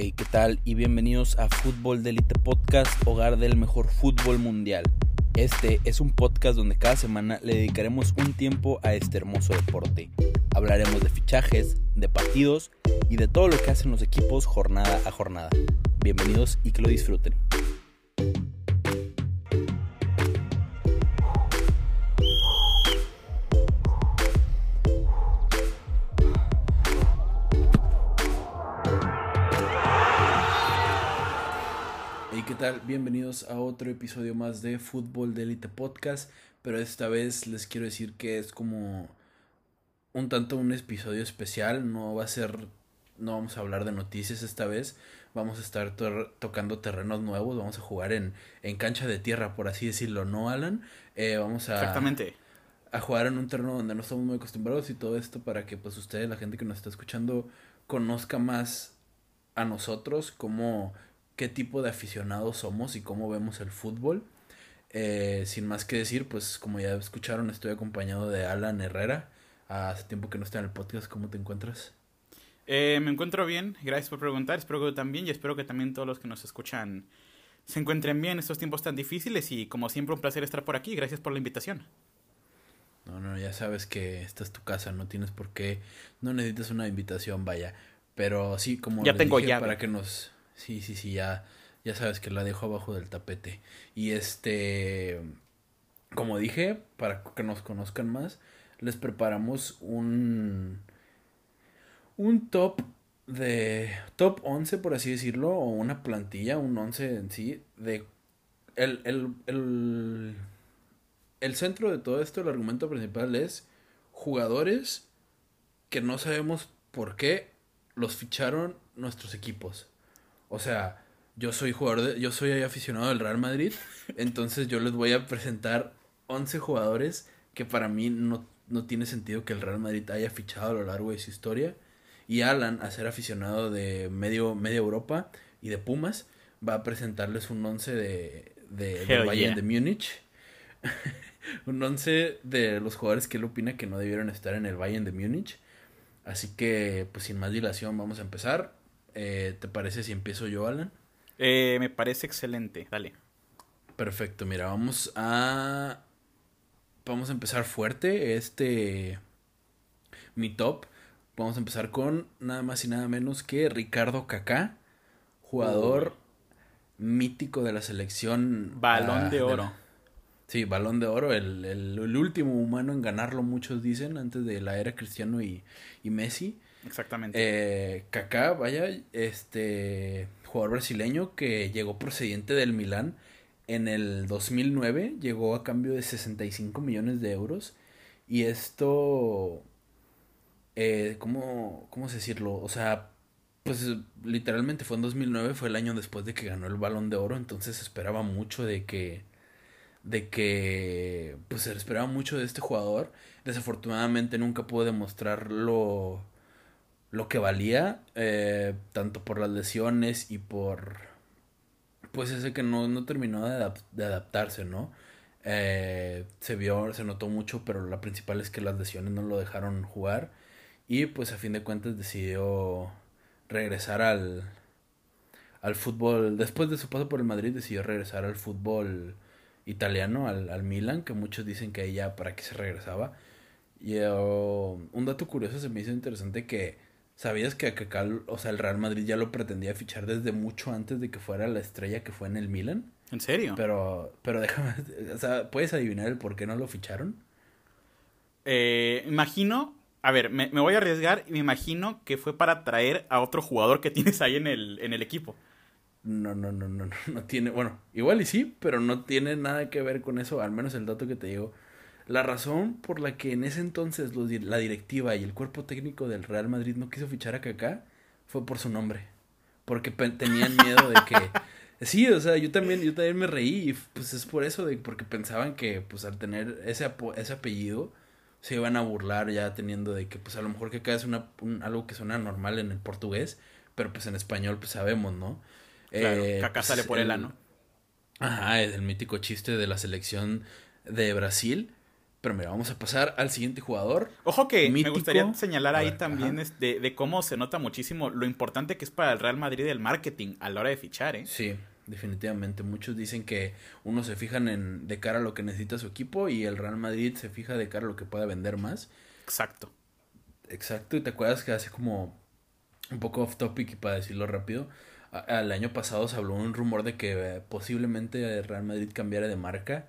Hey, ¿qué tal? Y bienvenidos a Fútbol de Elite Podcast, hogar del mejor fútbol mundial. Este es un podcast donde cada semana le dedicaremos un tiempo a este hermoso deporte. Hablaremos de fichajes, de partidos y de todo lo que hacen los equipos jornada a jornada. Bienvenidos y que lo disfruten. Tal? Bienvenidos a otro episodio más de Fútbol de Elite Podcast, pero esta vez les quiero decir que es como un tanto un episodio especial, no va a ser, no vamos a hablar de noticias esta vez, vamos a estar tocando terrenos nuevos, vamos a jugar en, en cancha de tierra, por así decirlo, ¿no, Alan? Eh, vamos a... Exactamente. A jugar en un terreno donde no estamos muy acostumbrados y todo esto para que pues ustedes, la gente que nos está escuchando, conozca más a nosotros, cómo qué tipo de aficionados somos y cómo vemos el fútbol. Eh, sin más que decir, pues como ya escucharon, estoy acompañado de Alan Herrera. Hace tiempo que no está en el podcast, ¿cómo te encuentras? Eh, me encuentro bien, gracias por preguntar, espero que también y espero que también todos los que nos escuchan se encuentren bien en estos tiempos tan difíciles y como siempre un placer estar por aquí, gracias por la invitación. No, no, ya sabes que esta es tu casa, no tienes por qué, no necesitas una invitación, vaya, pero sí, como ya tengo dije, para que nos Sí, sí, sí, ya, ya sabes que la dejo abajo del tapete. Y este, como dije, para que nos conozcan más, les preparamos un, un top de top 11, por así decirlo, o una plantilla, un 11 en sí, de el, el, el, el centro de todo esto, el argumento principal es jugadores que no sabemos por qué los ficharon nuestros equipos. O sea, yo soy jugador de, yo soy aficionado del Real Madrid, entonces yo les voy a presentar 11 jugadores que para mí no, no tiene sentido que el Real Madrid haya fichado a lo largo de su historia. Y Alan, a ser aficionado de medio, media Europa y de Pumas, va a presentarles un 11 de, de, Bayern de Múnich. un 11 de los jugadores que él opina que no debieron estar en el Bayern de Múnich. Así que, pues sin más dilación, vamos a empezar. Eh, ¿Te parece si empiezo yo, Alan? Eh, me parece excelente, dale. Perfecto, mira, vamos a... Vamos a empezar fuerte, este... Mi top. Vamos a empezar con nada más y nada menos que Ricardo Kaká, jugador mítico de la selección. Balón ah, de oro. sí, balón de oro, el, el, último humano en ganarlo, muchos dicen, antes de la era Cristiano y, y Messi. Exactamente. Eh, Kaká, vaya, este jugador brasileño que llegó procedente del Milán en el 2009, llegó a cambio de 65 millones de euros y esto, eh, ¿cómo, ¿cómo decirlo? O sea, pues literalmente fue en 2009, fue el año después de que ganó el Balón de Oro, entonces esperaba mucho de que de que pues se esperaba mucho de este jugador. Desafortunadamente nunca pudo demostrarlo lo que valía, eh, tanto por las lesiones y por, pues ese que no, no terminó de, adaptarse, ¿no? Eh, se vio, se notó mucho, pero la principal es que las lesiones no lo dejaron jugar y pues a fin de cuentas decidió regresar al, al fútbol, después de su paso por el Madrid decidió regresar al fútbol italiano, al, al Milan, que muchos dicen que ella para qué se regresaba. Y uh, un dato curioso se me hizo interesante que ¿Sabías que o sea, el Real Madrid ya lo pretendía fichar desde mucho antes de que fuera la estrella que fue en el Milan? ¿En serio? Pero, pero déjame, o sea, ¿puedes adivinar el por qué no lo ficharon? Eh, imagino, a ver, me, voy a arriesgar y me imagino que fue para traer a otro jugador que tienes ahí en el, en el equipo. No, no, no, no, no, no tiene, bueno, igual y sí, pero no tiene nada que ver con eso, al menos el dato que te digo la razón por la que en ese entonces la directiva y el cuerpo técnico del Real Madrid no quiso fichar a Kaká fue por su nombre. Porque tenían miedo de que... Sí, o sea, yo también, yo también me reí y pues es por eso, de, porque pensaban que pues al tener ese, ese apellido se iban a burlar ya teniendo de que pues a lo mejor Kaká es una, algo que suena normal en el portugués, pero pues en español pues sabemos, ¿no? Claro, eh, Kaká sale pues, por el ano. Ajá, es el mítico chiste de la selección de Brasil Pero mira, vamos a pasar al siguiente jugador. Ojo que me gustaría señalar ahí también de, de, cómo se nota muchísimo lo importante que es para el Real Madrid el marketing a la hora de fichar, ¿eh? Sí, definitivamente. Muchos dicen que uno se fijan en de cara a lo que necesita su equipo y el Real Madrid se fija de cara a lo que pueda vender más. Exacto. Exacto, y te acuerdas que hace como un poco off topic y para decirlo rápido, al año pasado se habló un rumor de que eh, posiblemente Real Madrid cambiara de marca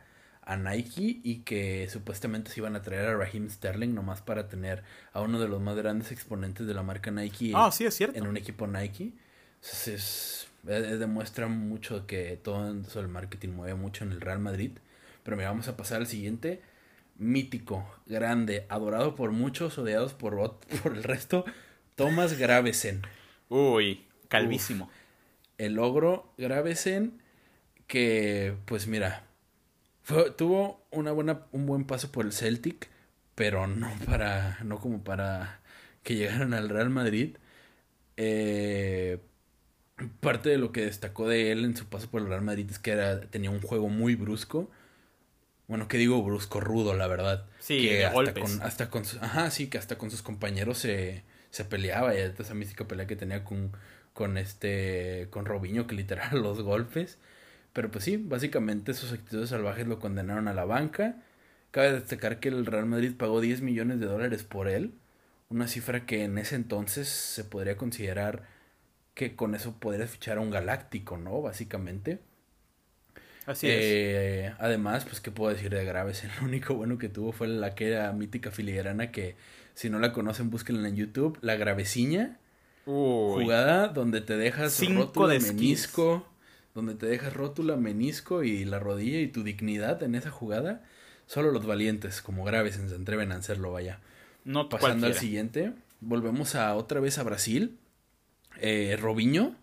a Nike y que supuestamente se iban a traer a Raheem Sterling nomás para tener a uno de los más grandes exponentes de la marca Nike ah, sí, es cierto. en un equipo Nike. Entonces, demuestra mucho que todo eso el marketing mueve mucho en el Real Madrid. Pero mira, vamos a pasar al siguiente. Mítico, grande, adorado por muchos, odiados por, por el resto. Thomas Gravesen. Uy, calvísimo. el ogro Gravesen que, pues mira, tuvo una buena, un buen paso por el Celtic, pero no para, no como para que llegaran al Real Madrid. Eh, parte de lo que destacó de él en su paso por el Real Madrid es que era, tenía un juego muy brusco. Bueno, que digo brusco, rudo, la verdad. Sí, que hasta golpes. con, hasta con, ajá, sí, que hasta con sus compañeros se, se peleaba. Y esa mística pelea que tenía con, con este, con Robinho, que literal los golpes. Pero pues sí, básicamente sus actitudes salvajes lo condenaron a la banca. Cabe destacar que el Real Madrid pagó 10 millones de dólares por él. Una cifra que en ese entonces se podría considerar que con eso podrías fichar a un galáctico, ¿no? Básicamente. Así es. Eh, además, pues, ¿qué puedo decir de Graves? El único bueno que tuvo fue la que era mítica filigrana que, si no la conocen, búsquenla en YouTube. La Graveciña. Jugada donde te dejas Cinco de menisco donde te dejas rótula, menisco y la rodilla y tu dignidad en esa jugada, solo los valientes, como graves, se atreven a hacerlo, vaya. No Pasando al siguiente, volvemos a otra vez a Brasil. Eh, Robinho,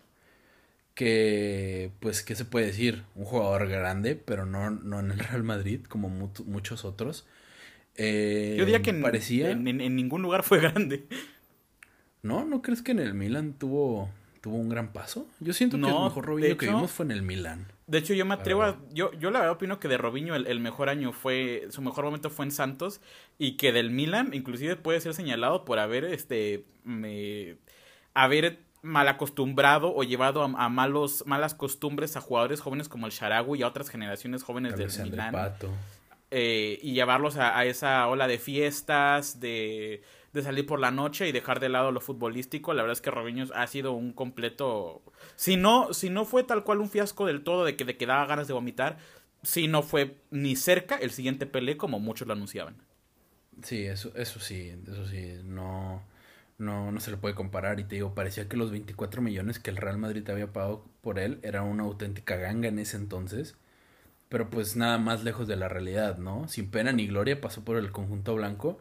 que, pues, ¿qué se puede decir? Un jugador grande, pero no, no en el Real Madrid, como muchos otros. Eh, Yo diría que parecía... en, en, ningún lugar fue grande. ¿No? ¿No crees que en el Milan tuvo tuvo un gran paso. Yo siento que el mejor Robinho que vimos fue en el Milan. De hecho, yo me atrevo a. Yo, yo la verdad opino que de Robinho el, mejor año fue. Su mejor momento fue en Santos. Y que del Milan, inclusive puede ser señalado por haber este. Me, haber mal acostumbrado o llevado a, malos, malas costumbres a jugadores jóvenes como el Sharawi y a otras generaciones jóvenes del Milan. Eh, y llevarlos a, esa ola de fiestas, de de salir por la noche y dejar de lado lo futbolístico. La verdad es que Robinho ha sido un completo. Si no, si no fue tal cual un fiasco del todo de que de que daba ganas de vomitar, si no fue ni cerca el siguiente Pelé como muchos lo anunciaban. Sí, eso, eso sí, eso sí, no, no, no se le puede comparar. Y te digo, parecía que los 24 millones que el Real Madrid había pagado por él era una auténtica ganga en ese entonces. Pero pues nada más lejos de la realidad, ¿no? Sin pena ni gloria pasó por el conjunto blanco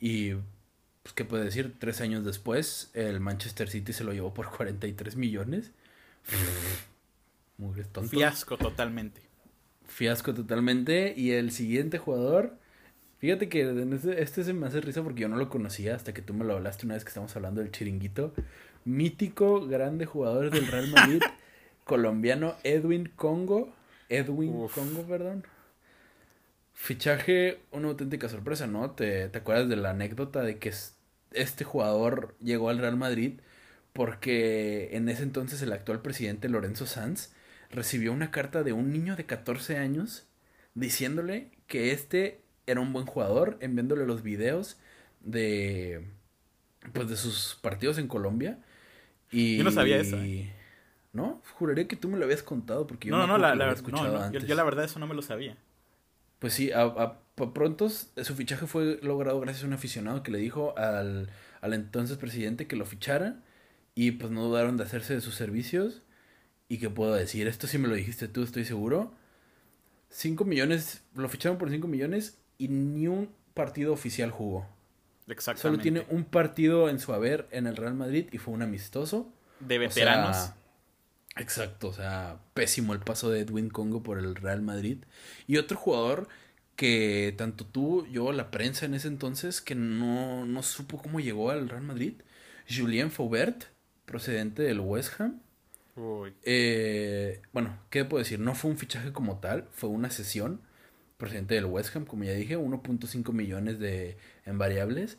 y pues, ¿qué puede decir? Tres años después, el Manchester City se lo llevó por 43 millones. Muy tonto. Fiasco totalmente. Fiasco totalmente. Y el siguiente jugador, fíjate que este, este, se me hace risa porque yo no lo conocía hasta que tú me lo hablaste una vez que estamos hablando del chiringuito. Mítico, grande jugador del Real Madrid, colombiano Edwin Congo. Edwin Congo, perdón. Fichaje, una auténtica sorpresa, ¿no? ¿Te, ¿Te acuerdas de la anécdota de que este jugador llegó al Real Madrid porque en ese entonces el actual presidente Lorenzo Sanz recibió una carta de un niño de 14 años diciéndole que este era un buen jugador, enviándole los videos de pues de sus partidos en Colombia y yo no sabía eso. No, juraría que tú me lo habías contado porque yo no, no, la, escuchado antes. Yo, yo, la verdad eso no me lo sabía. Pues sí, a, a, pronto su fichaje fue logrado gracias a un aficionado que le dijo al, al entonces presidente que lo fichara y pues no dudaron de hacerse de sus servicios. ¿Y qué puedo decir? Esto sí me lo dijiste tú, estoy seguro. 5 millones, lo ficharon por 5 millones y ni un partido oficial jugó. Exactamente. Solo tiene un partido en su haber en el Real Madrid y fue un amistoso. De veteranos. Exacto, o sea, pésimo el paso de Edwin Congo por el Real Madrid. Y otro jugador que tanto tú, yo, la prensa en ese entonces, que no, no supo cómo llegó al Real Madrid, Julien Faubert, procedente del West Ham. Eh, bueno, ¿qué puedo decir? No fue un fichaje como tal, fue una sesión presidente del West Ham, como ya dije, 1.5 millones de en variables.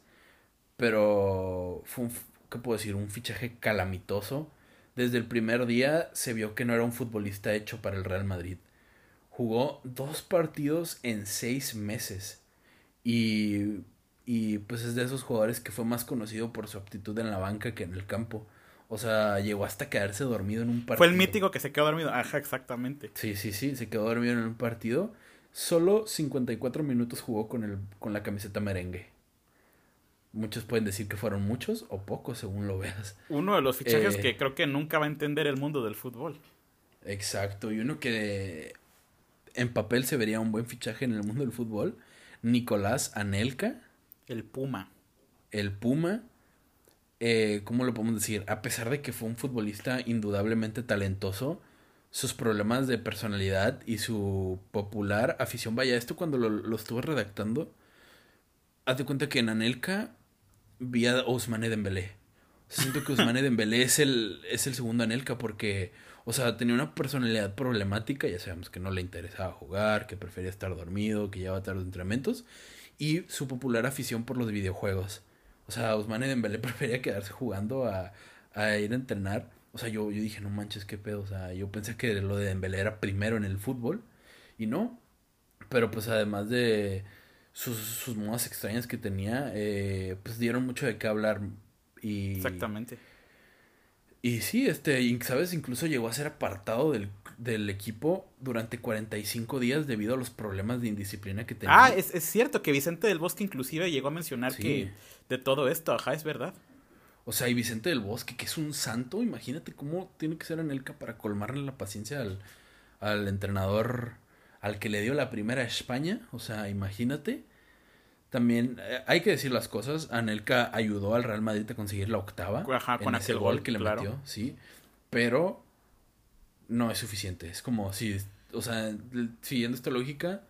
Pero fue un, ¿qué puedo decir? Un fichaje calamitoso. Desde el primer día se vio que no era un futbolista hecho para el Real Madrid. Jugó dos partidos en seis meses. Y, y pues es de esos jugadores que fue más conocido por su aptitud en la banca que en el campo. O sea, llegó hasta quedarse dormido en un partido. Fue el mítico que se quedó dormido. Ajá, exactamente. Sí, sí, sí, se quedó dormido en un partido. Solo 54 minutos jugó con, el, con la camiseta merengue. Muchos pueden decir que fueron muchos o pocos, según lo veas. Uno de los fichajes eh, que creo que nunca va a entender el mundo del fútbol. Exacto, y uno que en papel se vería un buen fichaje en el mundo del fútbol. Nicolás Anelka. El Puma. El Puma. Eh, ¿Cómo lo podemos decir? A pesar de que fue un futbolista indudablemente talentoso, sus problemas de personalidad y su popular afición. Vaya, esto cuando lo, lo estuve redactando, haz de cuenta que en Anelka vi a Ousmane Dembélé. siento que Ousmane Dembélé es el, es el segundo Anelka porque, o sea, tenía una personalidad problemática, ya sabemos que no le interesaba jugar, que prefería estar dormido, que llevaba tarde entrenamientos, y su popular afición por los videojuegos. O sea, Ousmane Dembélé prefería quedarse jugando a, a ir a entrenar. O sea, yo, yo dije, no manches, qué pedo. O sea, yo pensé que lo de Dembélé era primero en el fútbol, y no. Pero pues además de sus, sus modas extrañas que tenía, eh, pues dieron mucho de qué hablar. Y, Exactamente. Y sí, este, ¿sabes? Incluso llegó a ser apartado del, del equipo durante 45 días debido a los problemas de indisciplina que tenía. Ah, es, es cierto que Vicente del Bosque inclusive llegó a mencionar que de todo esto, ajá, es verdad. O sea, y Vicente del Bosque, que es un santo, imagínate cómo tiene que ser Anelka para colmarle la paciencia al, al entrenador al que le dio la primera a España. O sea, imagínate. También eh, hay que decir las cosas. Anelka ayudó al Real Madrid a conseguir la octava. Ajá, con ese gol, que le metió, sí. Pero no es suficiente. Es como si, o sea, siguiendo esta lógica,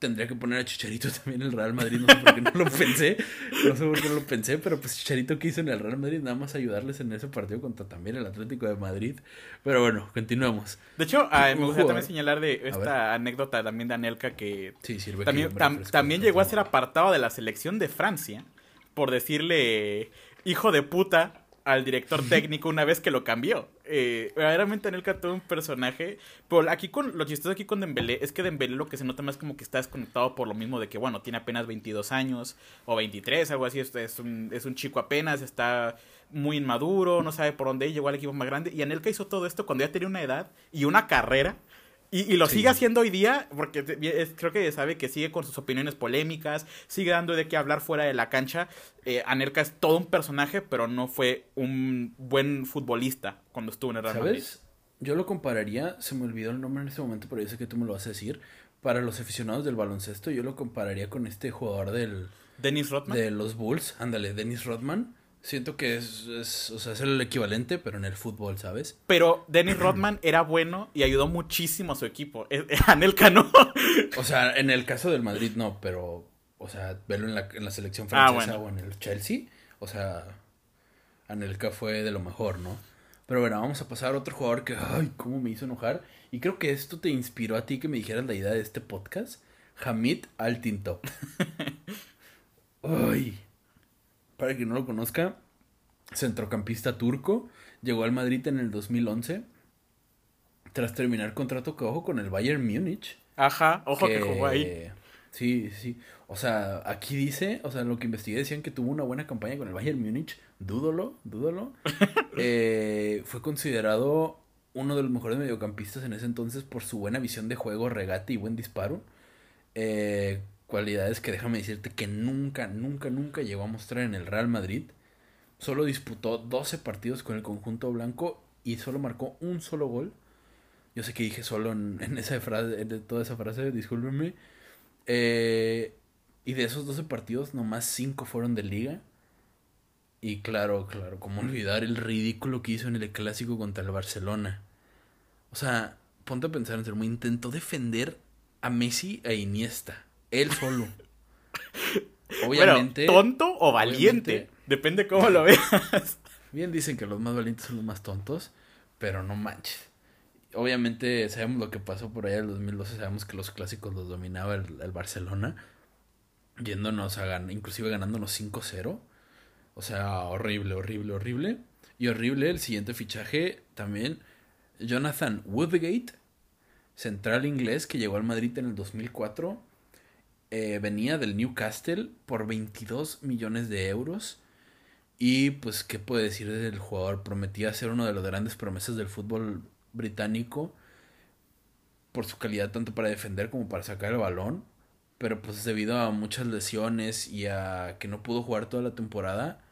tendría que poner a Chicharito también en el Real Madrid. No sé por qué no lo pensé. No sé por qué no lo pensé, pero pues Chicharito que hizo en el Real Madrid, nada más ayudarles en ese partido contra también el Atlético de Madrid. Pero bueno, continuamos. De hecho, me gustaría también señalar de esta anécdota también de Anelka que sí, sirve también, también llegó a ser apartado de la selección de Francia por decirle hijo de puta al director técnico una vez que lo cambió. Eh, verdaderamente Anelka todo un personaje. Pero aquí con lo chistoso aquí con Dembélé es que Dembélé lo que se nota más como que está desconectado por lo mismo de que, bueno, tiene apenas 22 años o 23, algo así. Es un, es un chico apenas, está muy inmaduro, no sabe por dónde llegó al equipo más grande. Y Anelka hizo todo esto cuando ya tenía una edad y una carrera y, lo sigue haciendo hoy día, porque creo que sabe que sigue con sus opiniones polémicas, sigue dando de qué hablar fuera de la cancha. Eh, Anerka es todo un personaje, pero no fue un buen futbolista cuando estuvo en el Real ¿Sabes? Yo lo compararía, se me olvidó el nombre en este momento, pero yo sé que tú me lo vas a decir. Para los aficionados del baloncesto, yo lo compararía con este jugador del... Dennis Rodman. De los Bulls, ándale, Dennis Rodman Siento que es, o sea, es el equivalente, pero en el fútbol, ¿sabes? Pero Dennis Rodman era bueno y ayudó muchísimo a su equipo. Anelka no. O sea, en el caso del Madrid no, pero, o sea, verlo en la, en la selección ah, francesa o en el Chelsea, o sea, Anelka fue de lo mejor, ¿no? Pero bueno, vamos a pasar a otro jugador que, ay, cómo me hizo enojar. Y creo que esto te inspiró a ti que me dijeras la idea de este podcast. Hamid Altintop. ay para quien no lo conozca, centrocampista turco, llegó al Madrid en el 2011 tras terminar contrato que ojo con el Bayern Múnich. Ajá, ojo que, jugó ahí. Sí, sí. O sea, aquí dice, o sea, lo que investigué decían que tuvo una buena campaña con el Bayern Múnich. Dúdolo, dúdolo. eh, fue considerado uno de los mejores mediocampistas en ese entonces por su buena visión de juego, regate y buen disparo. Eh, cualidades que déjame decirte que nunca, nunca, nunca llegó a mostrar en el Real Madrid. Solo disputó 12 partidos con el conjunto blanco y solo marcó un solo gol. Yo sé que dije solo en, esa frase, de toda esa frase, discúlpenme. Eh, y de esos 12 partidos, nomás 5 fueron de liga. Y claro, claro, como olvidar el ridículo que hizo en el clásico contra el Barcelona. O sea, ponte a pensar en ser muy intentó defender a Messi e Iniesta. Él solo. Obviamente. tonto o valiente. Depende cómo lo veas. Bien dicen que los más valientes son los más tontos, pero no manches. obviamente sabemos lo que pasó por allá en el 2012, sabemos que los clásicos los dominaba el, el Barcelona, yéndonos a ganar, inclusive ganándonos 5-0. O sea, horrible, horrible, horrible. Y horrible el siguiente fichaje también, Jonathan Woodgate, central inglés que llegó al Madrid en el 2004. Eh, venía del Newcastle por 22 millones de euros. Y pues, ¿qué puede decir del jugador? Prometía ser uno de los grandes promesas del fútbol británico por su calidad tanto para defender como para sacar el balón. Pero pues debido a muchas lesiones y a que no pudo jugar toda la temporada,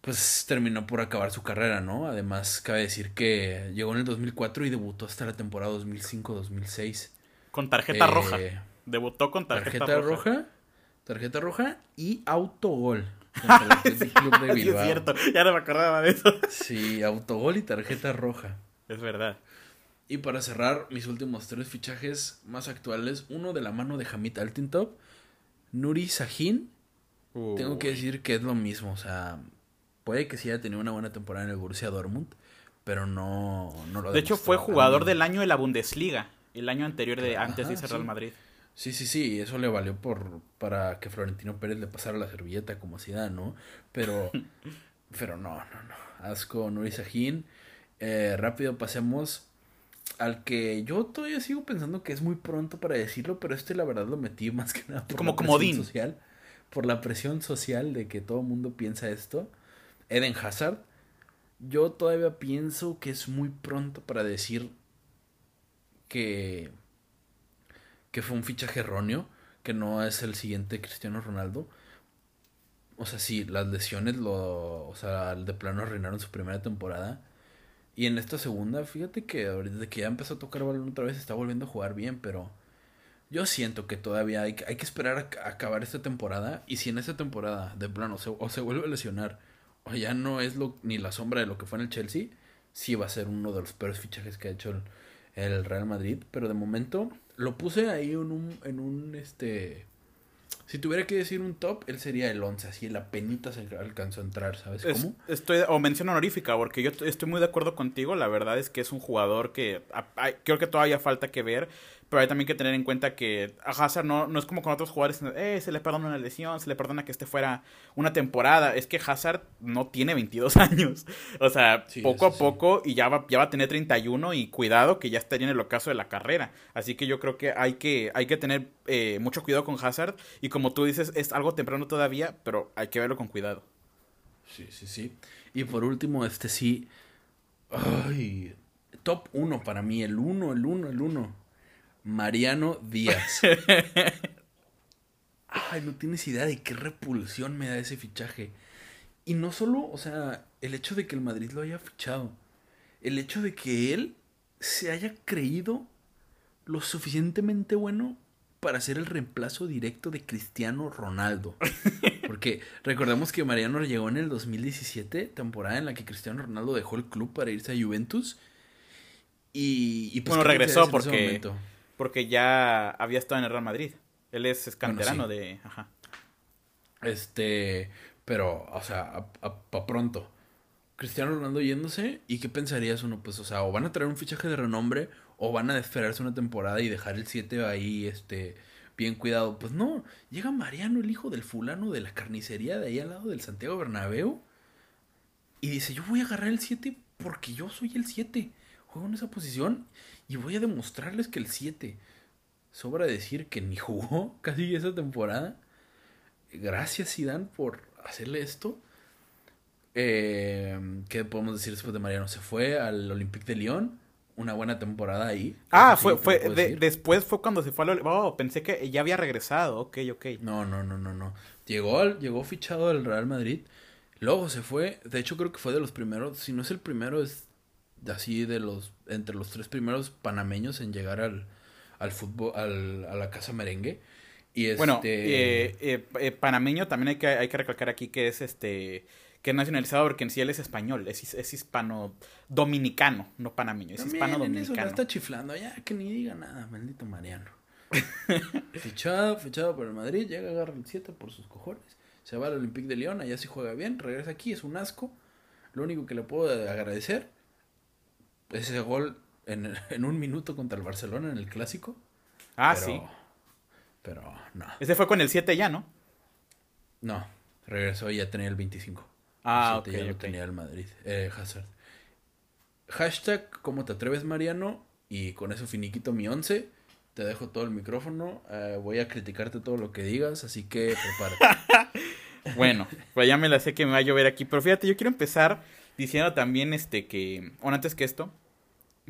pues terminó por acabar su carrera, ¿no? Además, cabe decir que llegó en el 2004 y debutó hasta la temporada 2005-2006. Con tarjeta eh, roja. Debutó con tarjeta, tarjeta roja. Tarjeta roja y autogol. Club de Bilbao. es cierto, ya no me acordaba de eso. Sí, autogol y tarjeta roja. Es verdad. Y para cerrar, mis últimos tres fichajes más actuales. Uno de la mano de Hamid Altintop. Nuri Sahin. Tengo que decir que es lo mismo. O sea, puede que sí haya tenido una buena temporada en el Borussia Dortmund. Pero no, no lo De hecho, fue jugador del año de la Bundesliga. El año anterior de antes de Real Madrid. Sí, sí, sí, eso le valió por para que Florentino Pérez le pasara la servilleta como da, ¿no? Pero pero no, no, no. Asco Nuri Sahin. Eh, rápido pasemos al que yo todavía sigo pensando que es muy pronto para decirlo, pero este la verdad lo metí más que nada por Como la presión social, por la presión social de que todo el mundo piensa esto. Eden Hazard, yo todavía pienso que es muy pronto para decir que que fue un fichaje erróneo, que no es el siguiente Cristiano Ronaldo. O sea, sí, las lesiones lo, o sea, de plano arruinaron su primera temporada y en esta segunda, fíjate que desde que ya empezó a tocar balón otra vez está volviendo a jugar bien, pero yo siento que todavía hay, hay que esperar a, acabar esta temporada. Y si en esta temporada, de plano, o se vuelve a lesionar, o ya no es lo, ni la sombra de lo que fue en el Chelsea, sí va a ser uno de los peores fichajes que ha hecho el, el Real Madrid. Pero de momento lo puse ahí en un, en un este si tuviera que decir un top, él sería el 11, así la penita se alcanzó a entrar, ¿sabes cómo? estoy, o mención honorífica, porque yo estoy muy de acuerdo contigo, la verdad es que es un jugador que creo que todavía falta que ver, pero hay también que tener en cuenta que a Hazard no, no es como con otros jugadores, eh, se le perdona una lesión, se le perdona que esté fuera una temporada. Es que Hazard no tiene 22 años. O sea, poco a poco y ya va, ya va a tener 31 y cuidado que ya estaría en el ocaso de la carrera. Así que yo creo que hay que, hay que tener eh, mucho cuidado con Hazard. Y como tú dices, es algo temprano todavía, pero hay que verlo con cuidado. Sí, sí, sí. Y por último, este sí. Ay, top 1 para mí, el 1, el 1, el 1. Mariano Díaz. Ay, no tienes idea de qué repulsión me da ese fichaje. Y no solo, o sea, el hecho de que el Madrid lo haya fichado, el hecho de que él se haya creído lo suficientemente bueno para ser el reemplazo directo de Cristiano Ronaldo. Porque recordemos que Mariano llegó en el 2017, temporada en la que Cristiano Ronaldo dejó el club para irse a Juventus. Y, pues bueno, regresó porque porque ya había estado en el Real Madrid. Él es escanterano de... Ajá. Este, pero, o sea, a, pronto. Cristiano Ronaldo yéndose, ¿y qué pensarías uno? Pues, o sea, o van a traer un fichaje de renombre, o van a esperarse una temporada y dejar el 7 ahí, este, bien cuidado. Pues no, llega Mariano, el hijo del fulano de la carnicería de ahí al lado del Santiago Bernabéu, y dice, yo voy a agarrar el 7 porque yo soy el 7. Juego en esa posición y voy a demostrarles que el 7. Sobra decir que ni jugó casi esa temporada. Gracias, Zidane, por hacerle esto. Eh, ¿Qué podemos decir después de Mariano? Se fue al Olympique de Lyon. Una buena temporada ahí. Ah, fue, fue después fue cuando se fue al Oh, pensé que ya había regresado. Ok, ok. No, no, no, no, no. Llegó, llegó fichado al Real Madrid. Luego se fue. De hecho, creo que fue de los primeros. Si no es el primero, es así de los entre los tres primeros panameños en llegar al, al fútbol al, a la casa merengue. Y este... bueno eh, eh, eh, panameño también hay que hay que recalcar aquí que es este que es nacionalizado porque en sí él es español es, es hispano dominicano no panameño es hispano dominicano está chiflando ya que ni diga nada maldito Mariano. Fichado fichado por el Madrid llega agarra el 7 por sus cojones se va al Olympique de Lyon allá sí juega bien regresa aquí es un asco. Lo único que le puedo agradecer ese gol en, en, un minuto contra el Barcelona en el clásico. Ah, sí. Pero no. Ese fue con el 7 ya, ¿no? No, regresó y ya tenía el 25. Ah, el ya lo tenía el Madrid. Eh, Hazard. Hashtag, ¿cómo te atreves, Mariano? Y con eso finiquito mi 11. Te dejo todo el micrófono. Eh, voy a criticarte todo lo que digas, así que prepárate. bueno, pues ya me la sé que me va a llover aquí. Pero fíjate, yo quiero empezar diciendo también este que, o antes que esto,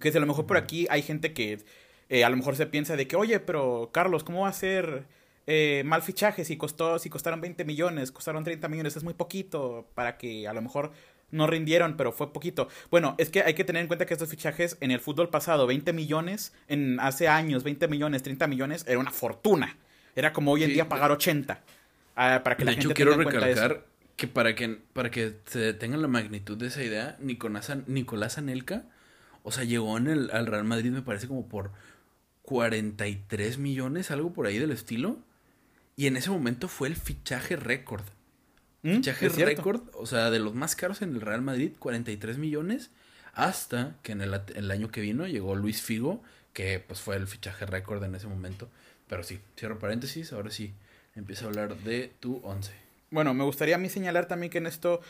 que si a lo mejor por aquí hay gente que eh, a lo mejor se piensa de que, oye, pero Carlos, ¿cómo va a ser eh, mal fichaje si, costó, si costaron 20 millones, costaron 30 millones? Es muy poquito para que a lo mejor no rindieron, pero fue poquito. Bueno, es que hay que tener en cuenta que estos fichajes en el fútbol pasado, 20 millones, en hace años, 20 millones, 30 millones, era una fortuna. Era como hoy en día pagar 80. Ah, para que de hecho, quiero recalcar que para que para que se detenga la magnitud de esa idea, Nicolás, Nicolás Anelka, o sea, llegó en el, al Real Madrid, me parece como por 43 millones, algo por ahí del estilo. Y en ese momento fue el fichaje récord. ¿Mm? Fichaje récord, o sea, de los más caros en el Real Madrid, 43 millones. Hasta que en el, año que vino llegó Luis Figo, que pues fue el fichaje récord en ese momento. Pero sí, cierro paréntesis, ahora sí, empiezo a hablar de tu 11. Bueno, me gustaría a mí señalar también que en esto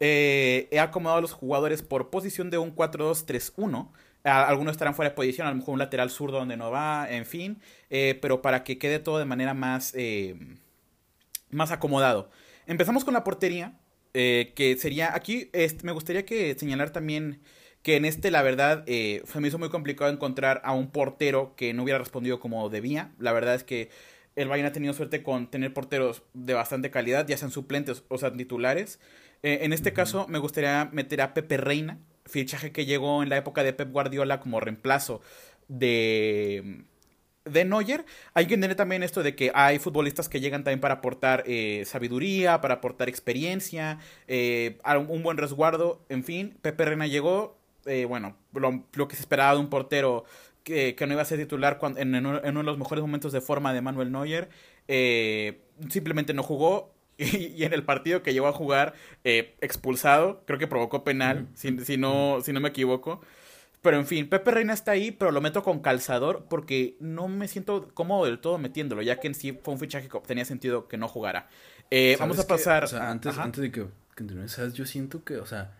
eh, he acomodado a los jugadores por posición de un 4-2-3-1 algunos estarán fuera de posición, a lo mejor un lateral zurdo donde no va, en fin, eh, pero para que quede todo de manera más, eh, más acomodado. Empezamos con la portería, eh, que sería, aquí me gustaría que señalar también que en este, la verdad, se me hizo muy complicado encontrar a un portero que no hubiera respondido como debía. La verdad es que el Bayern ha tenido suerte con tener porteros de bastante calidad, ya sean suplentes o sean titulares. En este caso, me gustaría meter a Pepe Reina, fichaje que llegó en la época de Pep Guardiola como reemplazo de de Neuer. Hay que entender también esto de que hay futbolistas que llegan también para aportar eh, sabiduría, para aportar experiencia, eh, un buen resguardo, en fin. Pepe Reina llegó, eh, bueno, lo, que se esperaba de un portero que, no iba a ser titular en, uno de los mejores momentos de forma de Manuel Neuer, simplemente no jugó. Y, en el partido que llegó a jugar eh, expulsado, creo que provocó penal, si, no, si no me equivoco. Pero en fin, Pepe Reina está ahí, pero lo meto con calzador porque no me siento cómodo del todo metiéndolo, ya que en sí fue un fichaje que tenía sentido que no jugara. Eh, vamos a pasar. antes, antes de que continúes, ¿sabes? Yo siento que, o sea,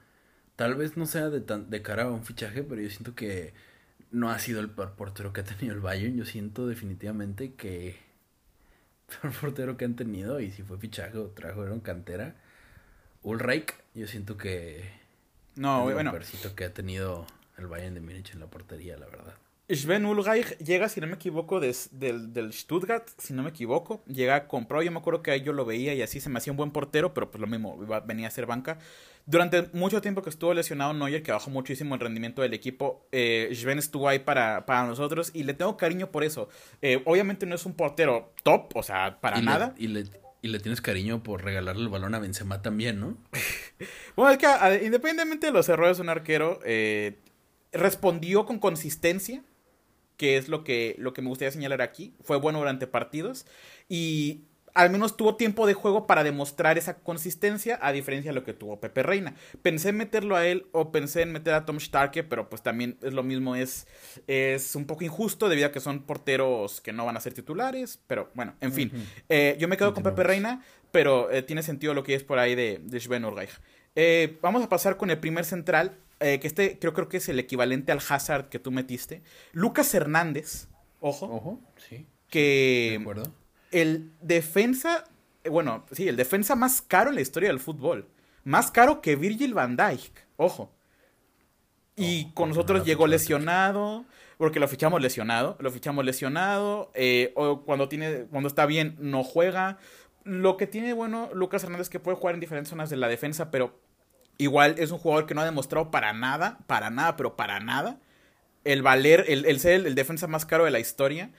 tal vez no sea de, tan, de cara a un fichaje, pero yo siento que no ha sido el peor portero que ha tenido el Bayern. Yo siento definitivamente que peor portero que han tenido. Y si fue fichaje o trajeron cantera. Ulreich, yo siento que. No, bueno. El que ha tenido el Bayern de Múnich en la portería, la verdad. Sven Ulreich llega, si no me equivoco, des, del, del, Stuttgart, si no me equivoco. Llega, compró, yo me acuerdo que ahí yo lo veía y así se me hacía un buen portero, pero pues lo mismo, venía a ser banca. Durante mucho tiempo que estuvo lesionado Neuer, que bajó muchísimo el rendimiento del equipo, eh, Sven estuvo ahí para, para nosotros y le tengo cariño por eso. Eh, obviamente no es un portero top, o sea, para nada. y, le, y le tienes cariño por regalarle el balón a Benzema también, ¿no? bueno, es que independientemente de los errores de un arquero, eh, respondió con consistencia que es lo que, lo que me gustaría señalar aquí. Fue bueno durante partidos y al menos tuvo tiempo de juego para demostrar esa consistencia, a diferencia de lo que tuvo Pepe Reina. Pensé en meterlo a él o pensé en meter a Tom Starke, pero pues también es lo mismo, es, es un poco injusto debido a que son porteros que no van a ser titulares, pero bueno, en fin. Eh, yo me quedo con Pepe Reina, pero eh, tiene sentido lo que es por ahí de, de Sven eh, vamos a pasar con el primer central, eh, que este creo, creo que es el equivalente al Hazard que tú metiste. Lucas Hernández, ojo. Ojo, sí. Que de acuerdo. El defensa, eh, bueno, sí, el defensa más caro en la historia del fútbol. Más caro que Virgil van Dijk, ojo. Y con nosotros llegó lesionado, porque lo fichamos lesionado, lo fichamos lesionado, eh, o cuando, tiene, cuando está bien no juega. Lo que tiene bueno Lucas Hernández es que puede jugar en diferentes zonas de la defensa, pero Igual es un jugador que no ha demostrado para nada, para nada, pero para nada, el valer, el, ser el, defensa más caro de la historia.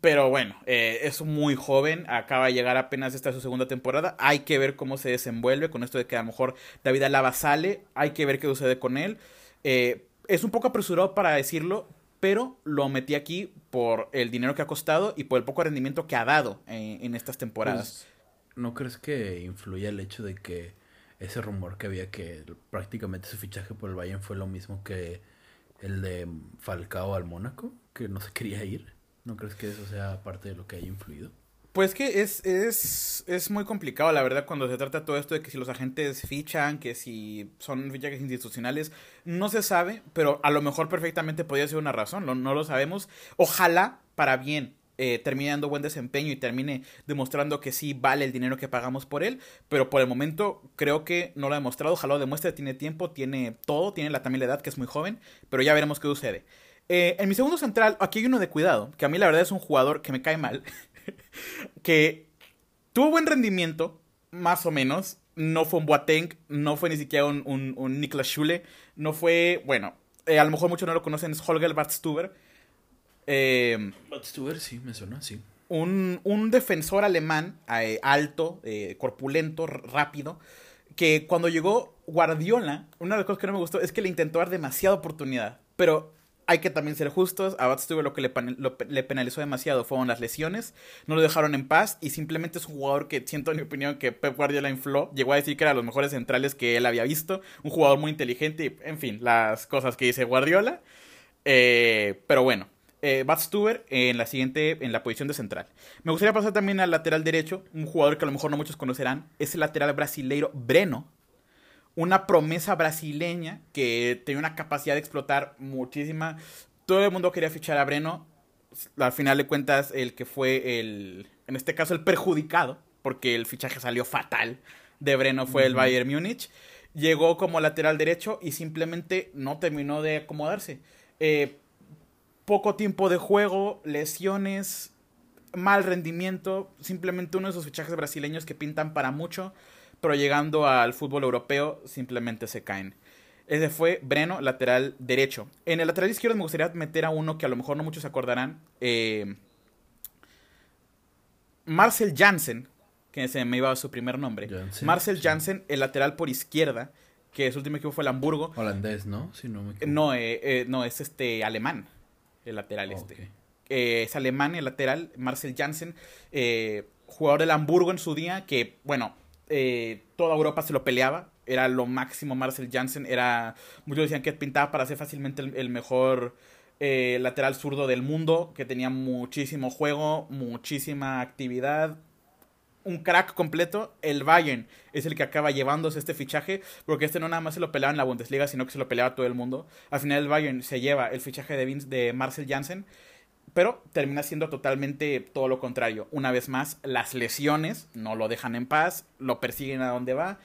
Pero bueno, eh, es muy joven, acaba de llegar apenas esta su segunda temporada. Hay que ver cómo se desenvuelve con esto de que a lo mejor David Alaba sale. Hay que ver qué sucede con él. Eh, es un poco apresurado para decirlo, pero lo metí aquí por el dinero que ha costado y por el poco rendimiento que ha dado en, estas temporadas. Pues, ¿No crees que influye el hecho de que ese rumor que había que prácticamente su fichaje por el Bayern fue lo mismo que, el de Falcao al Mónaco, que no se quería ir. ¿No crees que eso sea parte de lo que haya influido? Pues que es, es, es muy complicado, la verdad, cuando se trata todo esto de que si los agentes fichan, que si son fichajes institucionales, no se sabe, pero a lo mejor perfectamente podría ser una razón, no, no lo sabemos. Ojalá para bien eh, termine dando buen desempeño y termine demostrando que sí vale el dinero que pagamos por él, pero por el momento creo que no lo ha demostrado, ojalá lo demuestre, tiene tiempo, tiene todo, tiene la, también la edad que es muy joven, pero ya veremos qué sucede. Eh, en mi segundo central, aquí hay uno de cuidado, que a mí la verdad es un jugador que me cae mal, que tuvo buen rendimiento, más o menos, no fue un Boateng, no fue ni siquiera un, un, Niklas Schule, no fue, bueno, eh, a lo mejor muchos no lo conocen, es Holger Badstuber, eh, sí, me suena, sí. Un, un defensor alemán eh, alto, eh, corpulento, rápido, que cuando llegó Guardiola, una de las cosas que no me gustó es que le intentó dar demasiada oportunidad. Pero hay que también ser justos. A Badstuber lo que le, le, penalizó demasiado fueron las lesiones. No lo dejaron en paz y simplemente es un jugador que siento en mi opinión que Pep Guardiola infló. Llegó a decir que era los mejores centrales que él había visto. Un jugador muy inteligente y, en fin, las cosas que dice Guardiola. Eh, pero bueno, eh, Stuber en la siguiente, en la posición de central. Me gustaría pasar también al lateral derecho, un jugador que a lo mejor no muchos conocerán, es el lateral brasileiro Breno, una promesa brasileña que tenía una capacidad de explotar muchísima. Todo el mundo quería fichar a Breno, al final de cuentas el que fue el, en este caso el perjudicado, porque el fichaje salió fatal de Breno fue el Bayern Múnich. Llegó como lateral derecho y simplemente no terminó de acomodarse. Eh, poco tiempo de juego, lesiones, mal rendimiento, simplemente uno de esos fichajes brasileños que pintan para mucho, pero llegando al fútbol europeo simplemente se caen. Ese fue Breno, lateral derecho. En el lateral izquierdo me gustaría meter a uno que a lo mejor no muchos se acordarán. Eh, Marcel Jansen, que se me iba a su primer nombre. Marcel Jansen, el lateral por izquierda, que su último equipo fue el Hamburgo. Holandés, ¿no? no, eh, eh, no, es este alemán el lateral este. Eh, es alemán, el lateral, Marcel Janssen, eh, jugador del Hamburgo en su día, que, bueno, eh, toda Europa se lo peleaba, era lo máximo Marcel Janssen, era, muchos decían que pintaba para ser fácilmente el, mejor lateral zurdo del mundo, que tenía muchísimo juego, muchísima actividad, un crack completo, el Bayern es el que acaba llevándose este fichaje, porque este no nada más se lo peleaba en la Bundesliga, sino que se lo peleaba todo el mundo. Al final el Bayern se lleva el fichaje de, de Marcel Janssen, pero termina siendo totalmente todo lo contrario. Una vez más, las lesiones no lo dejan en paz, lo persiguen a donde va,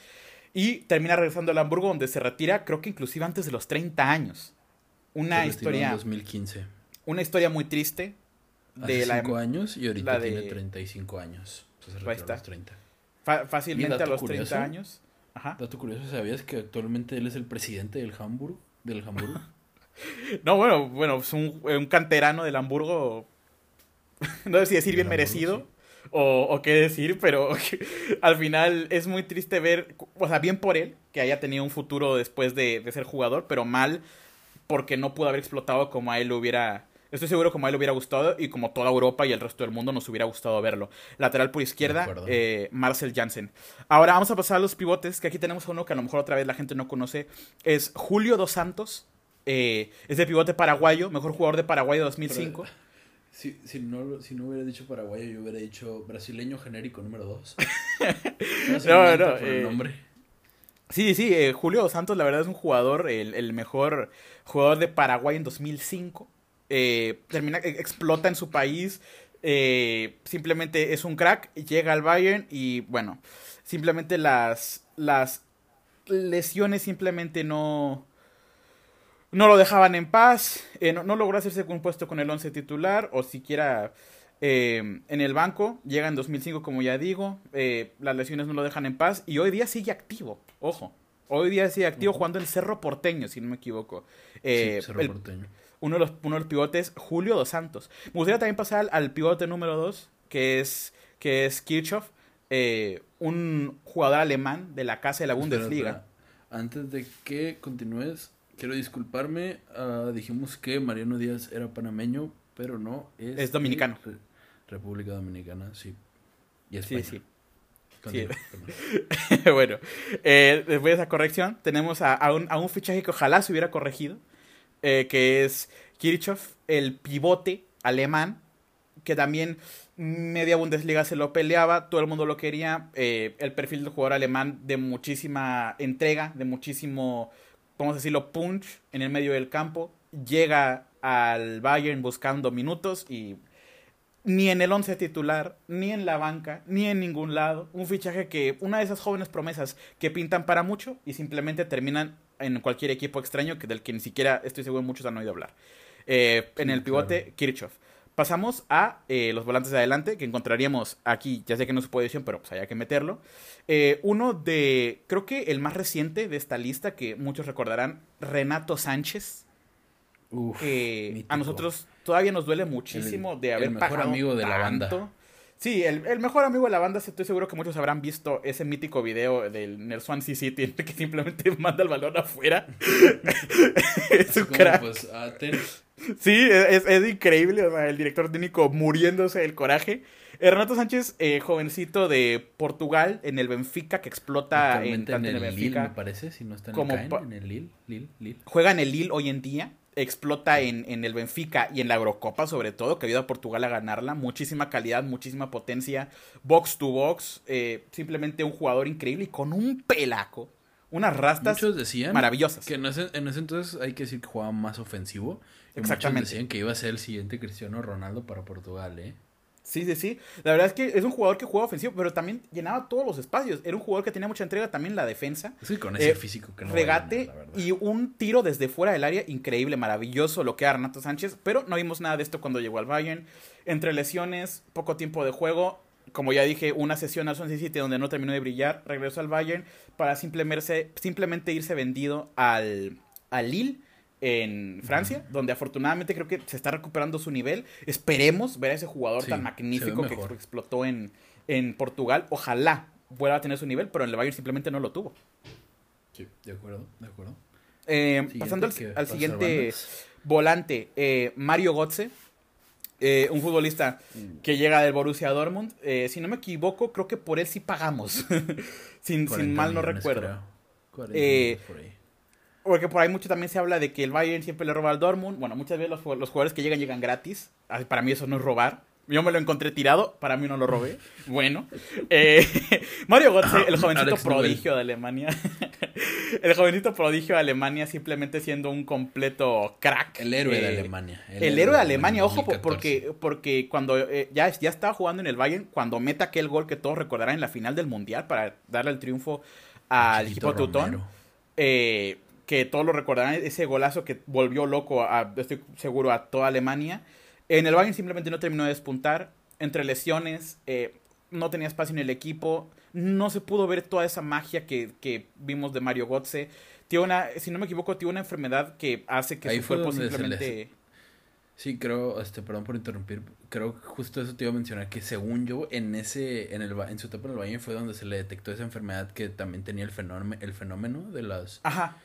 y termina regresando al Hamburgo, donde se retira, creo que inclusive antes de los 30 años. Una historia... En 2015. Una historia muy triste. De Hace 5 años y ahorita tiene 35 años. Ahí está. 30. fácilmente a los 30 años. Ajá. Dato curioso, ¿sabías que actualmente él es el presidente del Hamburgo? Del Hamburgo. no, bueno, bueno, es un, un, canterano del Hamburgo. no sé si decir bien merecido. O, o, qué decir, pero al final es muy triste ver, o sea, bien por él, que haya tenido un futuro después de, de ser jugador, pero mal porque no pudo haber explotado como a él lo hubiera, Estoy seguro como a él le hubiera gustado y como toda Europa y el resto del mundo nos hubiera gustado verlo. Lateral por izquierda, eh, Marcel Jansen. Ahora vamos a pasar a los pivotes, que aquí tenemos uno que a lo mejor otra vez la gente no conoce. Es Julio Dos Santos. Eh, es de pivote paraguayo, mejor jugador de Paraguay de 2005. si, no, si no hubiera dicho paraguayo, yo hubiera dicho brasileño genérico número 2. no, no, eh, nombre. Sí, sí, Julio Dos Santos la verdad es un jugador, el, el mejor jugador de Paraguay en 2005 eh, termina, explota en su país, eh, simplemente es un crack, llega al Bayern y bueno, simplemente las, las lesiones simplemente no, no lo dejaban en paz, eh, no, logró hacerse un puesto con el 11 titular o siquiera en el banco, llega en 2005 como ya digo, las lesiones no lo dejan en paz y hoy día sigue activo, ojo. Hoy día sigue activo jugando en Cerro Porteño, si no me equivoco. Cerro Porteño uno de los, uno de los pivotes, Julio Dos Santos. Me gustaría también pasar al, pivote número dos, que es, que es Kirchhoff, eh, un jugador alemán de la casa de la Bundesliga. Antes de que continúes, quiero disculparme. Ah, dijimos que Mariano Díaz era panameño, pero no. Es, es dominicano. República Dominicana, sí. Y España. Sí, sí. bueno, eh, después de esa corrección, tenemos a, un, a un fichaje que ojalá se hubiera corregido, eh, que es Kirchhoff, el pivote alemán, que también media Bundesliga se lo peleaba, todo el mundo lo quería, eh, el perfil del jugador alemán de muchísima entrega, de muchísimo, vamos a decirlo, punch en el medio del campo, llega al Bayern buscando minutos y ni en el once titular, ni en la banca, ni en ningún lado. Un fichaje que, una de esas jóvenes promesas que pintan para mucho y simplemente terminan en cualquier equipo extraño que del que ni siquiera estoy seguro muchos han oído hablar. Eh, en el pivote, Kirchhoff. Pasamos a eh, los volantes de adelante, que encontraríamos aquí, ya sé que no es su posición, pero pues hay que meterlo. Eh, uno de, creo que el más reciente de esta lista, que muchos recordarán, Renato Sánchez. Uf, a nosotros todavía nos duele muchísimo de haber el mejor amigo de la banda. Sí, el, mejor amigo de la banda, estoy seguro que muchos habrán visto ese mítico video del el Swansea City que simplemente manda el balón afuera. es un crack. Pues, sí, es, increíble, el director técnico muriéndose del coraje. Renato Sánchez, eh, jovencito de Portugal, en el Benfica, que explota en, en, el, Benfica. me parece, si no está en, el, en el Lille, Lille, Lille. Juega en el Lille hoy en día explota en, en, el Benfica y en la Eurocopa sobre todo, que ayuda a Portugal a ganarla. Muchísima calidad, muchísima potencia, box to box, eh, simplemente un jugador increíble y con un pelaco. Unas rastas Muchos decían maravillosas. Que en ese, en ese entonces hay que decir que jugaba más ofensivo. Exactamente. Muchos decían que iba a ser el siguiente Cristiano Ronaldo para Portugal, ¿eh? Sí, sí, sí. La verdad es que es un jugador que juega ofensivo, pero también llenaba todos los espacios. Era un jugador que tenía mucha entrega también la defensa. Sí, con ese eh, físico que no Regate y un tiro desde fuera del área increíble, maravilloso lo que era Renato Sánchez. Pero no vimos nada de esto cuando llegó al Bayern. Entre lesiones, poco tiempo de juego. Como ya dije, una sesión al Swansea City donde no terminó de brillar. Regresó al Bayern para simplemente, simplemente irse vendido al, al Lille en Francia, donde afortunadamente creo que se está recuperando su nivel. Esperemos ver a ese jugador tan magnífico que explotó en, en Portugal. Ojalá vuelva a tener su nivel, pero en el Bayern simplemente no lo tuvo. Sí, de acuerdo, de acuerdo. Eh, pasando al, siguiente volante, eh, Mario Götze, eh, un futbolista mm. que llega del Borussia Dortmund. si no me equivoco, creo que por él sí pagamos, sin, sin, mal no recuerdo. por ahí. Porque por ahí mucho también se habla de que el Bayern siempre le roba al Dortmund. Bueno, muchas veces los, jugadores que llegan llegan gratis. Para mí eso no es robar. Yo me lo encontré tirado, para mí no lo robé. Bueno. Eh, Mario Götze, el jovencito prodigio de Alemania. el jovencito prodigio de Alemania simplemente siendo un completo crack. El héroe de eh, Alemania. El, héroe de Alemania, ojo, porque, porque cuando eh, ya, ya estaba jugando en el Bayern, cuando meta aquel gol que todos recordarán en la final del Mundial para darle el triunfo al equipo Teutón. Eh, que todos lo recordarán, ese golazo que volvió loco, a, estoy seguro, a toda Alemania. En el Bayern simplemente no terminó de despuntar, entre lesiones, eh, no tenía espacio en el equipo, no se pudo ver toda esa magia que, vimos de Mario Götze. Tiene una, si no me equivoco, tiene una enfermedad que hace que su cuerpo simplemente... Sí, creo, este, perdón por interrumpir, creo que justo eso te iba a mencionar, que según yo, en ese, en el en su etapa en el Bayern fue donde se le detectó esa enfermedad que también tenía el fenómeno, el fenómeno de las Ajá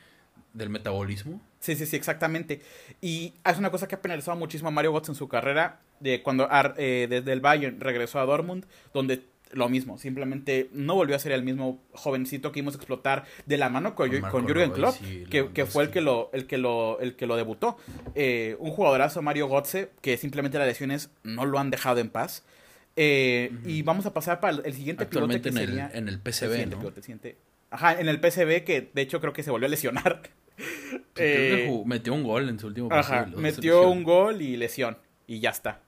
del metabolismo. Sí, sí, sí, exactamente. Y es una cosa que ha penalizado muchísimo a Mario Götze en su carrera, de cuando eh, desde el Bayern regresó a Dortmund, donde lo mismo, simplemente no volvió a ser el mismo jovencito que íbamos a explotar de la mano con, con, Jürgen Klopp, que, fue el que lo, el que lo, el que lo debutó. Eh, un jugadorazo Mario Götze, que simplemente las lesiones no lo han dejado en paz. Eh, y vamos a pasar para el siguiente piloto que en sería el, en el PCB, ¿no? ajá, en el PCB que de hecho creo que se volvió a lesionar. Eh, metió un gol en su último partido. metió un gol y lesión. Y ya está.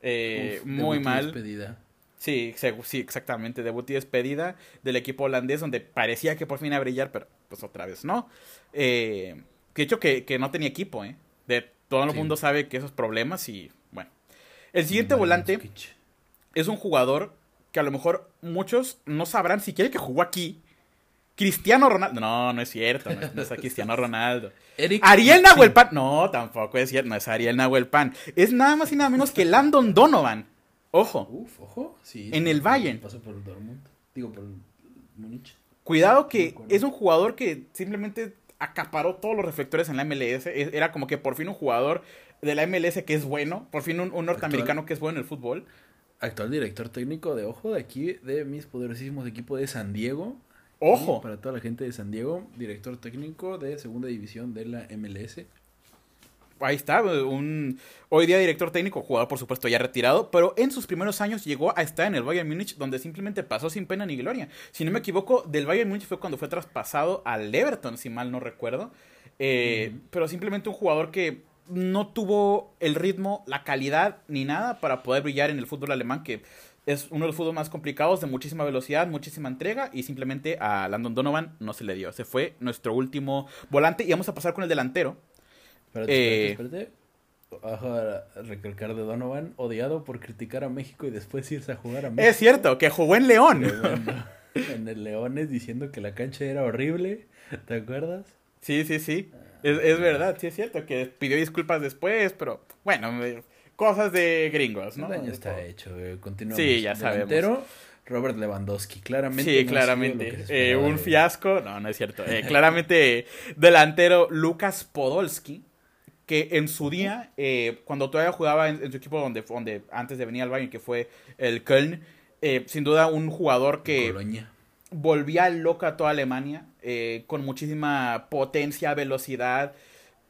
Eh, muy mal. Despedida. Sí, sí, exactamente. Debut y despedida del equipo holandés, donde parecía que por fin iba a brillar, pero pues otra vez no. Eh, de hecho, que, no tenía equipo, ¿eh? De todo el mundo sabe que esos problemas y bueno. El siguiente volante es un jugador que a lo mejor muchos no sabrán si quiere que jugó aquí Cristiano Ronaldo. No, no es cierto. No es, Cristiano Ronaldo. Ariel Nahuel Pan. No, tampoco es cierto. No es Ariel Nahuel Pan. Es nada más y nada menos que Landon Donovan. Ojo. Uf, ojo. Sí, en el Bayern. Pasó por el Dortmund. Digo, por el Múnich. Cuidado que es un jugador que simplemente acaparó todos los reflectores en la MLS. Era como que por fin un jugador de la MLS que es bueno. Por fin un, norteamericano que es bueno en el fútbol. Actual director técnico de ojo de aquí, de mis poderosísimos equipos de San Diego. Ojo. Para toda la gente de San Diego, director técnico de segunda división de la MLS. ahí está, un hoy día director técnico, jugador por supuesto ya retirado, pero en sus primeros años llegó a estar en el Bayern Múnich donde simplemente pasó sin pena ni gloria. Si no me equivoco, del Bayern Múnich fue cuando fue traspasado al Everton, si mal no recuerdo. Eh, pero simplemente un jugador que no tuvo el ritmo, la calidad ni nada para poder brillar en el fútbol alemán, que es uno de los fútbol más complicados, de muchísima velocidad, muchísima entrega, y simplemente a Landon Donovan no se le dio. Ese fue nuestro último volante, y vamos a pasar con el delantero. Espérate, espérate, eh, a recalcar de Donovan, odiado por criticar a México y después irse a jugar a México. Es cierto, que jugó en León. en el Leones diciendo que la cancha era horrible, ¿te acuerdas? Sí, sí, sí. Es, es verdad, sí es cierto, que pidió disculpas después, pero bueno, cosas de gringos, ¿no? El daño está hecho, continuamos. Sí, ya sabemos. Robert Lewandowski, claramente. Sí, claramente. Eh, un fiasco, no, no es cierto. Eh, claramente, delantero Lucas Podolski, que en su día, eh, cuando todavía jugaba en, su equipo donde, donde antes de venir al Bayern, que fue el Köln, sin duda un jugador que Colonia. volvía loca a toda Alemania, con muchísima potencia, velocidad,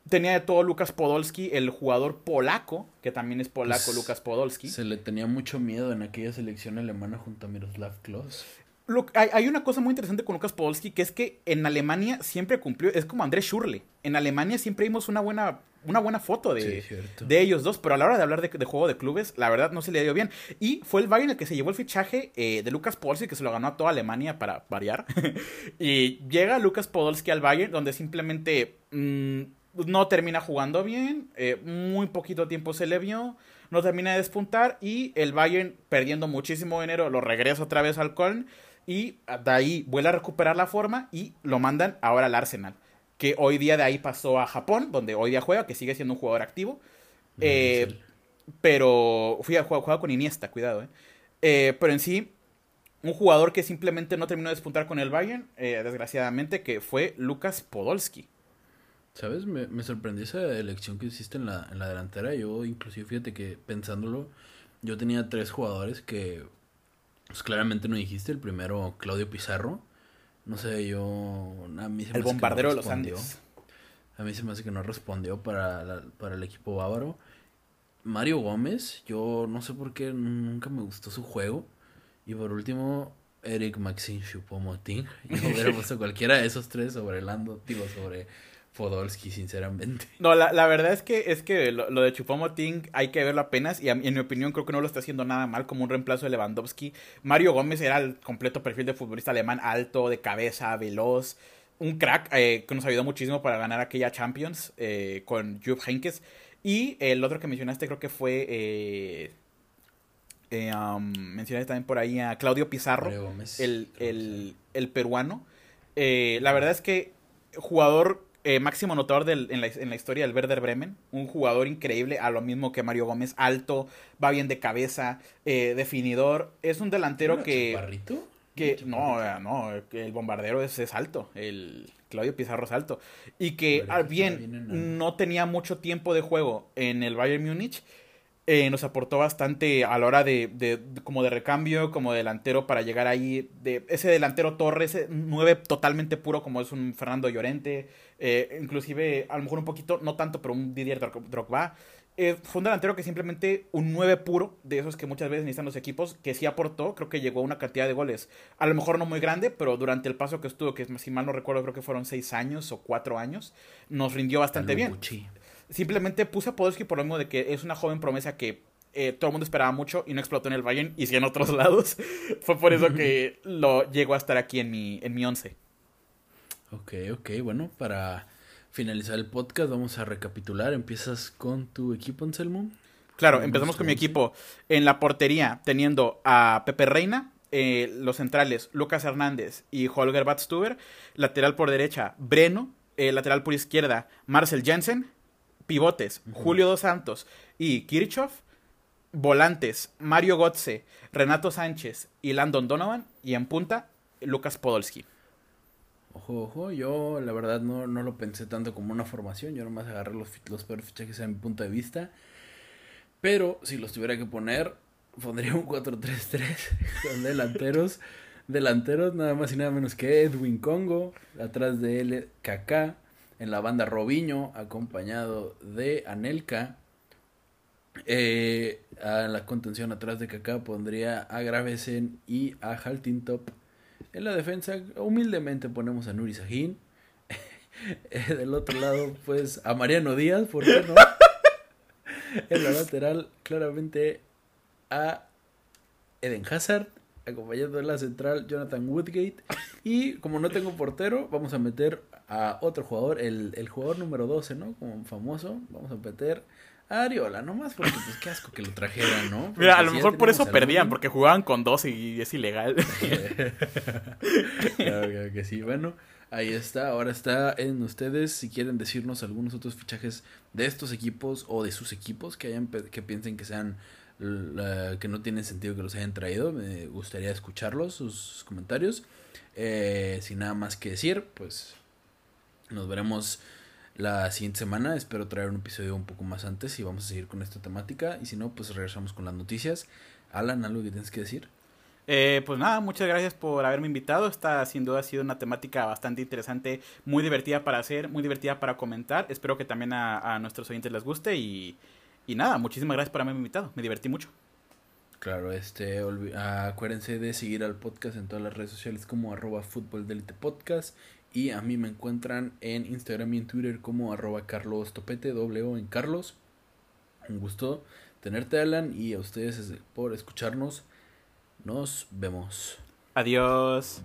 tenía de todo Lucas Podolski, el jugador polaco, que también es polaco pues, Lucas Podolski. Se le tenía mucho miedo en aquella selección alemana junto a Miroslav Klose. hay, hay, una cosa muy interesante con Lucas Podolski, que es que en Alemania siempre cumplió, es como Andrés Schurle. En Alemania siempre vimos una buena, una buena foto de, de ellos dos, pero a la hora de hablar de, juego de clubes, la verdad no se le dio bien. Y fue el Bayern el que se llevó el fichaje eh, de Lucas Podolski, que se lo ganó a toda Alemania para variar. y llega Lucas Podolski al Bayern, donde simplemente... Mmm, no termina jugando bien, eh, muy poquito tiempo se le vio, no termina de despuntar y el Bayern perdiendo muchísimo dinero lo regresa otra vez al Köln y de ahí vuelve a recuperar la forma y lo mandan ahora al Arsenal, que hoy día de ahí pasó a Japón, donde hoy día juega, que sigue siendo un jugador activo. Eh, pero fui a jugar, con Iniesta, cuidado, eh. Pero en sí, un jugador que simplemente no terminó de despuntar con el Bayern, desgraciadamente, que fue Lucas Podolski. ¿Sabes? Me, me sorprendió esa elección que hiciste en la, en la delantera. Yo, inclusive, fíjate que pensándolo, yo tenía tres jugadores que pues, claramente no dijiste. El primero, Claudio Pizarro. No sé, yo... A mí se el bombardero de los Andes. A mí se me hace que no respondió para, para el equipo bávaro. Mario Gómez, yo no sé por qué nunca me gustó su juego. Y por último, Eric Maxine Choupo-Moting. Yo hubiera puesto cualquiera de esos tres sobre Lando, digo, sobre Podolski, sinceramente. No, la, la, verdad es que es que lo, de Chupomoting hay que verlo apenas y en mi opinión creo que no lo está haciendo nada mal como un reemplazo de Lewandowski. Mario Gómez era el completo perfil de futbolista alemán, alto, de cabeza, veloz, un crack eh, que nos ayudó muchísimo para ganar aquella Champions eh, con Jupp Heynckes. Y el otro que mencionaste creo que fue... Eh, um, mencionaste también por ahí a Claudio Pizarro, el, el, el, peruano. la verdad es que jugador eh, máximo anotador en, la, en, la, historia del Werder Bremen. Un jugador increíble, a lo mismo que Mario Gómez. Alto, va bien de cabeza, eh, definidor. Es un delantero que. ¿Chaparrito? Que, no, eh, no, el bombardero es, es, alto. El Claudio Pizarro es alto. Y que, ah, bien, no tenía mucho tiempo de juego en el Bayern Múnich. Nos aportó bastante a la hora de, de, como de recambio, como delantero para llegar ahí, de ese delantero Torres, ese 9 totalmente puro como es un Fernando Llorente, eh, inclusive, a lo mejor un poquito, no tanto, pero un Didier Drogba. Eh, fue un delantero que simplemente un 9 puro, de esos que muchas veces necesitan los equipos, que sí aportó, creo que llegó a una cantidad de goles. A lo mejor no muy grande, pero durante el paso que estuvo, que si mal no recuerdo, creo que fueron 6 años o 4 años, nos rindió bastante bien. Simplemente puse a Podolski por lo mismo de que es una joven promesa que eh, todo el mundo esperaba mucho y no explotó en el Bayern y sí en otros lados. Fue por eso que lo llegó a estar aquí en mi, en mi once. Ok, ok, bueno, para finalizar el podcast vamos a recapitular. ¿Empiezas con tu equipo, Anselmo? Claro, empezamos con mi equipo. En la portería, teniendo a Pepe Reina, eh, los centrales, Lucas Hernández y Holger Batstuber. Lateral por derecha, Breno. Eh, lateral por izquierda, Marcel Jensen. Pivotes, Julio Dos Santos y Kirchhoff. Volantes, Mario Gotze, Renato Sánchez y Landon Donovan. Y en punta, Lucas Podolski. Ojo, ojo, yo la verdad no, no lo pensé tanto como una formación, yo nomás agarré los, los peores fichajes a mi punto de vista. Pero si los tuviera que poner, pondría un 4-3-3 con delanteros. delanteros nada más y nada menos que Edwin Congo, atrás de él Kaká, En la banda Robiño, acompañado de Anelka. Eh, a la contención atrás de Kaká pondría a Gravesen y a Haltintop. En la defensa, humildemente ponemos a Nuri Sahin. Del otro lado, pues a Mariano Díaz, ¿por qué no? en la lateral, claramente a Eden Hazard, acompañando en la central Jonathan Woodgate. Y como no tengo portero, vamos a meter a otro jugador, el, el jugador número 12, ¿no? Como famoso, vamos a meter a Ariola, nomás porque pues qué asco que lo trajeran, ¿no? Mira, a lo mejor por eso perdían, porque jugaban con 12 y es ilegal. claro, claro que sí, bueno. Ahí está, ahora está en ustedes si quieren decirnos algunos otros fichajes de estos equipos o de sus equipos que hayan que piensen que sean que no tienen sentido que los hayan traído. Me gustaría escucharlos, sus comentarios. Eh, sin nada más que decir, pues nos veremos la siguiente semana. Espero traer un episodio un poco más antes y vamos a seguir con esta temática. Y si no, pues regresamos con las noticias. Alan, ¿algo que tienes que decir? Eh, pues nada, muchas gracias por haberme invitado. Esta sin duda ha sido una temática bastante interesante, muy divertida para hacer, muy divertida para comentar. Espero que también a, nuestros oyentes les guste y, y, nada, muchísimas gracias por haberme invitado. Me divertí mucho. Claro, este, acuérdense de seguir al podcast en todas las redes sociales como arroba podcast y a mí me encuentran en Instagram y en Twitter como arroba carlos topete, doble en Carlos. Un gusto tenerte Alan y a ustedes por escucharnos. Nos vemos. Adiós.